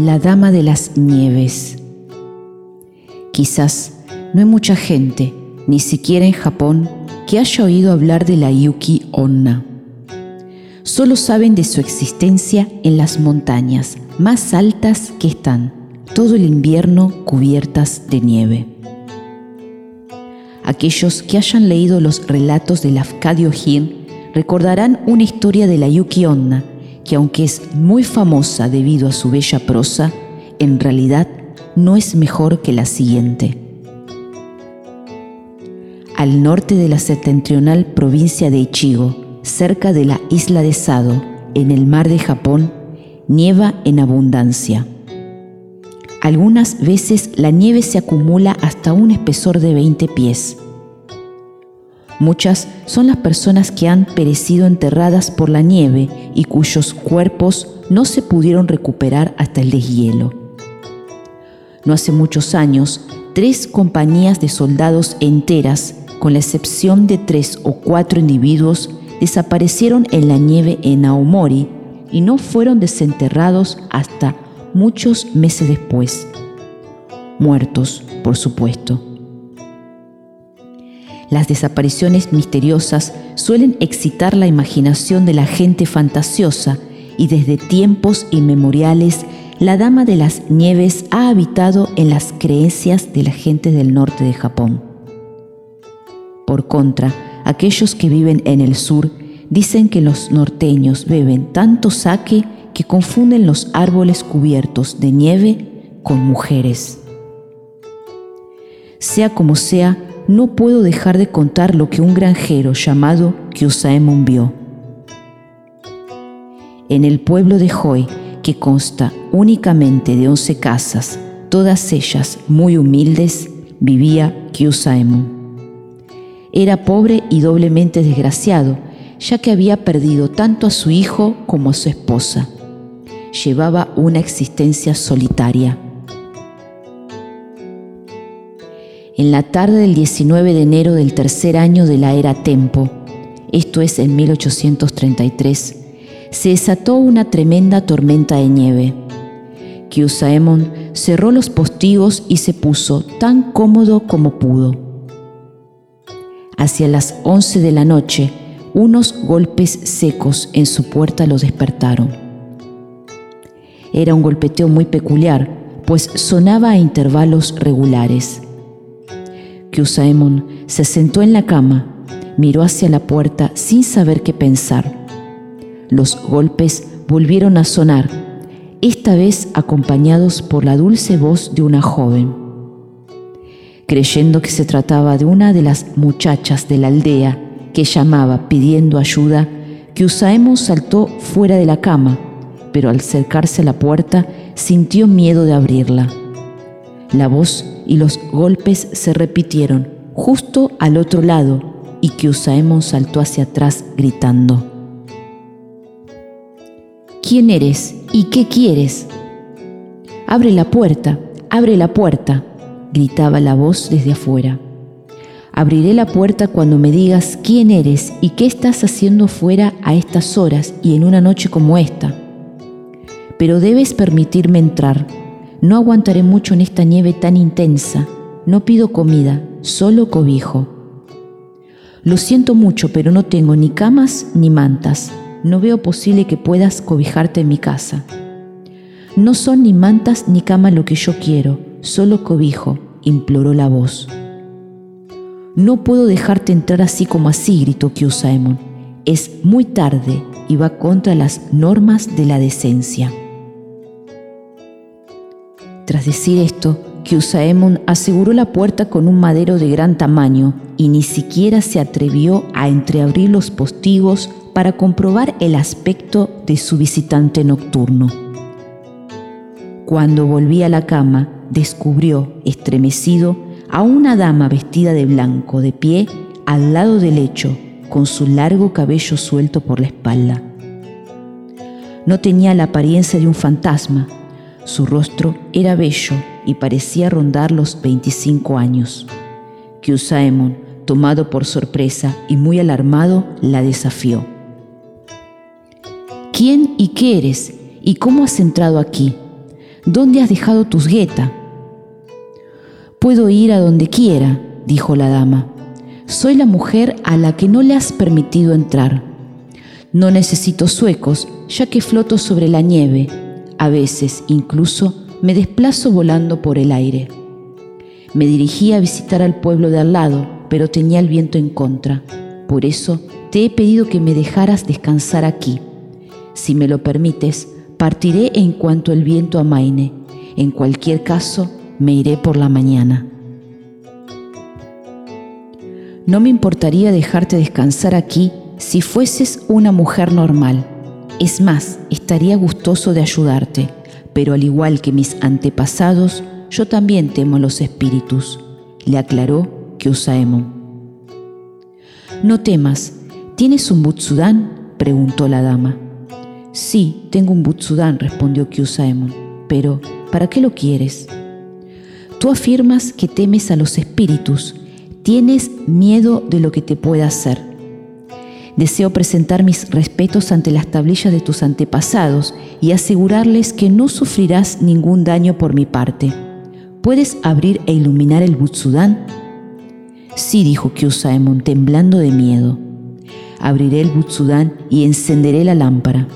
La Dama de las Nieves. Quizás no hay mucha gente, ni siquiera en Japón, que haya oído hablar de la Yuki Onna. Solo saben de su existencia en las montañas más altas que están todo el invierno cubiertas de nieve. Aquellos que hayan leído los relatos del Afkadio Hin recordarán una historia de la Yuki Onna que aunque es muy famosa debido a su bella prosa, en realidad no es mejor que la siguiente. Al norte de la septentrional provincia de Ichigo, cerca de la isla de Sado, en el mar de Japón, nieva en abundancia. Algunas veces la nieve se acumula hasta un espesor de 20 pies. Muchas son las personas que han perecido enterradas por la nieve y cuyos cuerpos no se pudieron recuperar hasta el deshielo. No hace muchos años, tres compañías de soldados enteras, con la excepción de tres o cuatro individuos, desaparecieron en la nieve en Aomori y no fueron desenterrados hasta muchos meses después. Muertos, por supuesto. Las desapariciones misteriosas suelen excitar la imaginación de la gente fantasiosa y desde tiempos inmemoriales la Dama de las Nieves ha habitado en las creencias de la gente del norte de Japón. Por contra, aquellos que viven en el sur dicen que los norteños beben tanto sake que confunden los árboles cubiertos de nieve con mujeres. Sea como sea, no puedo dejar de contar lo que un granjero llamado Kyusaemon vio. En el pueblo de Hoi, que consta únicamente de once casas, todas ellas muy humildes, vivía Kyusaemon. Era pobre y doblemente desgraciado, ya que había perdido tanto a su hijo como a su esposa. Llevaba una existencia solitaria. En la tarde del 19 de enero del tercer año de la era Tempo, esto es en 1833, se desató una tremenda tormenta de nieve. Kyusaemon cerró los postigos y se puso tan cómodo como pudo. Hacia las 11 de la noche, unos golpes secos en su puerta lo despertaron. Era un golpeteo muy peculiar, pues sonaba a intervalos regulares. Se sentó en la cama, miró hacia la puerta sin saber qué pensar. Los golpes volvieron a sonar, esta vez acompañados por la dulce voz de una joven. Creyendo que se trataba de una de las muchachas de la aldea que llamaba pidiendo ayuda, Kyusaemon saltó fuera de la cama, pero al acercarse a la puerta sintió miedo de abrirla. La voz y los golpes se repitieron justo al otro lado y Kyusaemon saltó hacia atrás gritando. ¿Quién eres y qué quieres? Abre la puerta, abre la puerta, gritaba la voz desde afuera. Abriré la puerta cuando me digas quién eres y qué estás haciendo fuera a estas horas y en una noche como esta. Pero debes permitirme entrar, no aguantaré mucho en esta nieve tan intensa. No pido comida, solo cobijo. Lo siento mucho, pero no tengo ni camas ni mantas. No veo posible que puedas cobijarte en mi casa. No son ni mantas ni cama lo que yo quiero, solo cobijo, imploró la voz. No puedo dejarte entrar así como así, gritó Kyusaemon. Es muy tarde y va contra las normas de la decencia. Decir esto, Kyusaemon aseguró la puerta con un madero de gran tamaño y ni siquiera se atrevió a entreabrir los postigos para comprobar el aspecto de su visitante nocturno. Cuando volví a la cama, descubrió, estremecido, a una dama vestida de blanco de pie al lado del lecho, con su largo cabello suelto por la espalda. No tenía la apariencia de un fantasma, su rostro era bello y parecía rondar los 25 años. Kyusaemon, tomado por sorpresa y muy alarmado, la desafió. ¿Quién y qué eres? ¿Y cómo has entrado aquí? ¿dónde has dejado tus gueta? Puedo ir a donde quiera, dijo la dama. Soy la mujer a la que no le has permitido entrar. No necesito suecos, ya que floto sobre la nieve. A veces, incluso, me desplazo volando por el aire. Me dirigí a visitar al pueblo de al lado, pero tenía el viento en contra. Por eso te he pedido que me dejaras descansar aquí. Si me lo permites, partiré en cuanto el viento amaine. En cualquier caso, me iré por la mañana. No me importaría dejarte descansar aquí si fueses una mujer normal. Es más, estaría gustoso de ayudarte, pero al igual que mis antepasados, yo también temo los espíritus, le aclaró Kyusaemon. No temas, ¿tienes un Butsudan? preguntó la dama. Sí, tengo un Butsudan, respondió Kyusaemon, pero ¿para qué lo quieres? Tú afirmas que temes a los espíritus, tienes miedo de lo que te pueda hacer. Deseo presentar mis respetos ante las tablillas de tus antepasados y asegurarles que no sufrirás ningún daño por mi parte. ¿Puedes abrir e iluminar el Butsudan? Sí, dijo Kyusaemon, temblando de miedo. Abriré el Butsudan y encenderé la lámpara.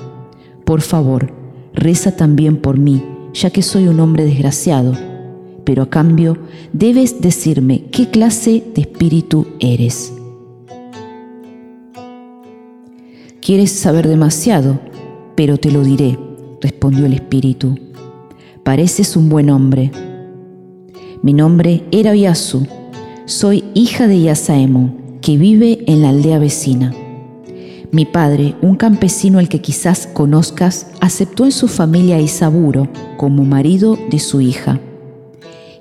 Por favor, reza también por mí, ya que soy un hombre desgraciado pero a cambio debes decirme qué clase de espíritu eres. Quieres saber demasiado, pero te lo diré, respondió el espíritu. Pareces un buen hombre. Mi nombre era Oyasu. Soy hija de Yasaemo, que vive en la aldea vecina. Mi padre, un campesino al que quizás conozcas, aceptó en su familia a Isaburo como marido de su hija.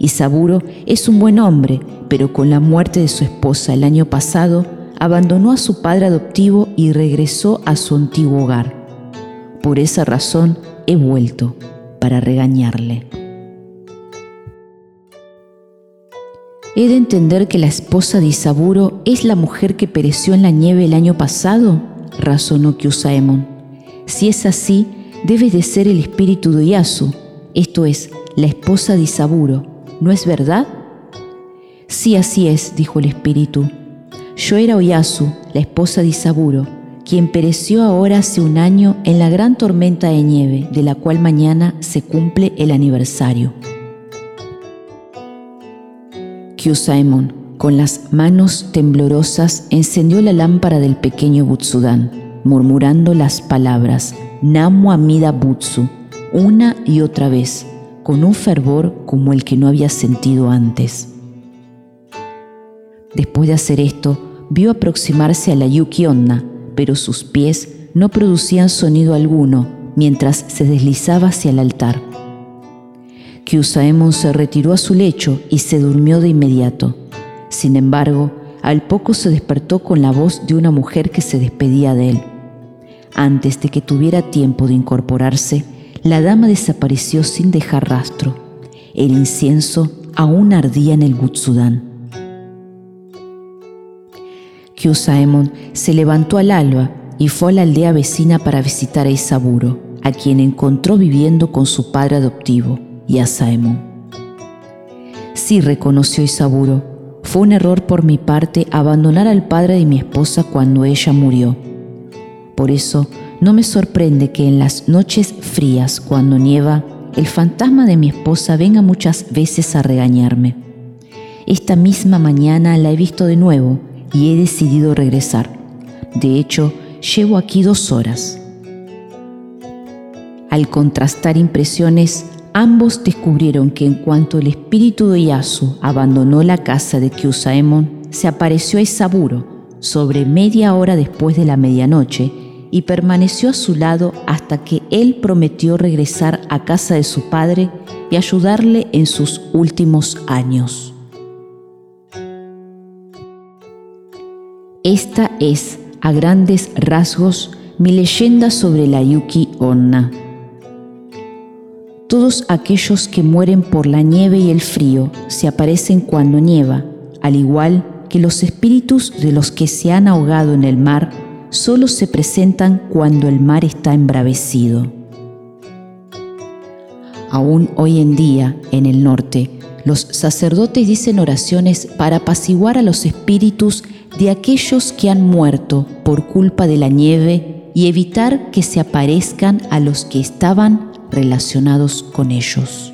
Isaburo es un buen hombre, pero con la muerte de su esposa el año pasado, abandonó a su padre adoptivo y regresó a su antiguo hogar. Por esa razón he vuelto, para regañarle. ¿He de entender que la esposa de Isaburo es la mujer que pereció en la nieve el año pasado? razonó Kyusaemon. Si es así, debe de ser el espíritu de Yasu, esto es, la esposa de Isaburo, ¿no es verdad? Sí, así es, dijo el espíritu. Yo era Oyasu, la esposa de Isaburo, quien pereció ahora hace un año en la gran tormenta de nieve, de la cual mañana se cumple el aniversario. Kyusaemon, con las manos temblorosas, encendió la lámpara del pequeño Butsudan, murmurando las palabras Namu Amida Butsu una y otra vez, con un fervor como el que no había sentido antes. Después de hacer esto, vio aproximarse a la Yuki Onna, pero sus pies no producían sonido alguno mientras se deslizaba hacia el altar. Kyusaemon se retiró a su lecho y se durmió de inmediato. Sin embargo, al poco se despertó con la voz de una mujer que se despedía de él. Antes de que tuviera tiempo de incorporarse, la dama desapareció sin dejar rastro. El incienso aún ardía en el Butsudan. Se levantó al alba y fue a la aldea vecina para visitar a Isaburo, a quien encontró viviendo con su padre adoptivo, Yasaemon. Sí, reconoció Isaburo, fue un error por mi parte abandonar al padre de mi esposa cuando ella murió. Por eso no me sorprende que en las noches frías, cuando nieva, el fantasma de mi esposa venga muchas veces a regañarme. Esta misma mañana la he visto de nuevo y he decidido regresar. De hecho, llevo aquí dos horas. Al contrastar impresiones, ambos descubrieron que en cuanto el espíritu de Yasu abandonó la casa de Kyusaemon, se apareció a Isaburo sobre media hora después de la medianoche y permaneció a su lado hasta que él prometió regresar a casa de su padre y ayudarle en sus últimos años. Esta es, a grandes rasgos, mi leyenda sobre la Yuki Onna. Todos aquellos que mueren por la nieve y el frío se aparecen cuando nieva, al igual que los espíritus de los que se han ahogado en el mar solo se presentan cuando el mar está embravecido. Aún hoy en día, en el norte, los sacerdotes dicen oraciones para apaciguar a los espíritus de aquellos que han muerto por culpa de la nieve y evitar que se aparezcan a los que estaban relacionados con ellos.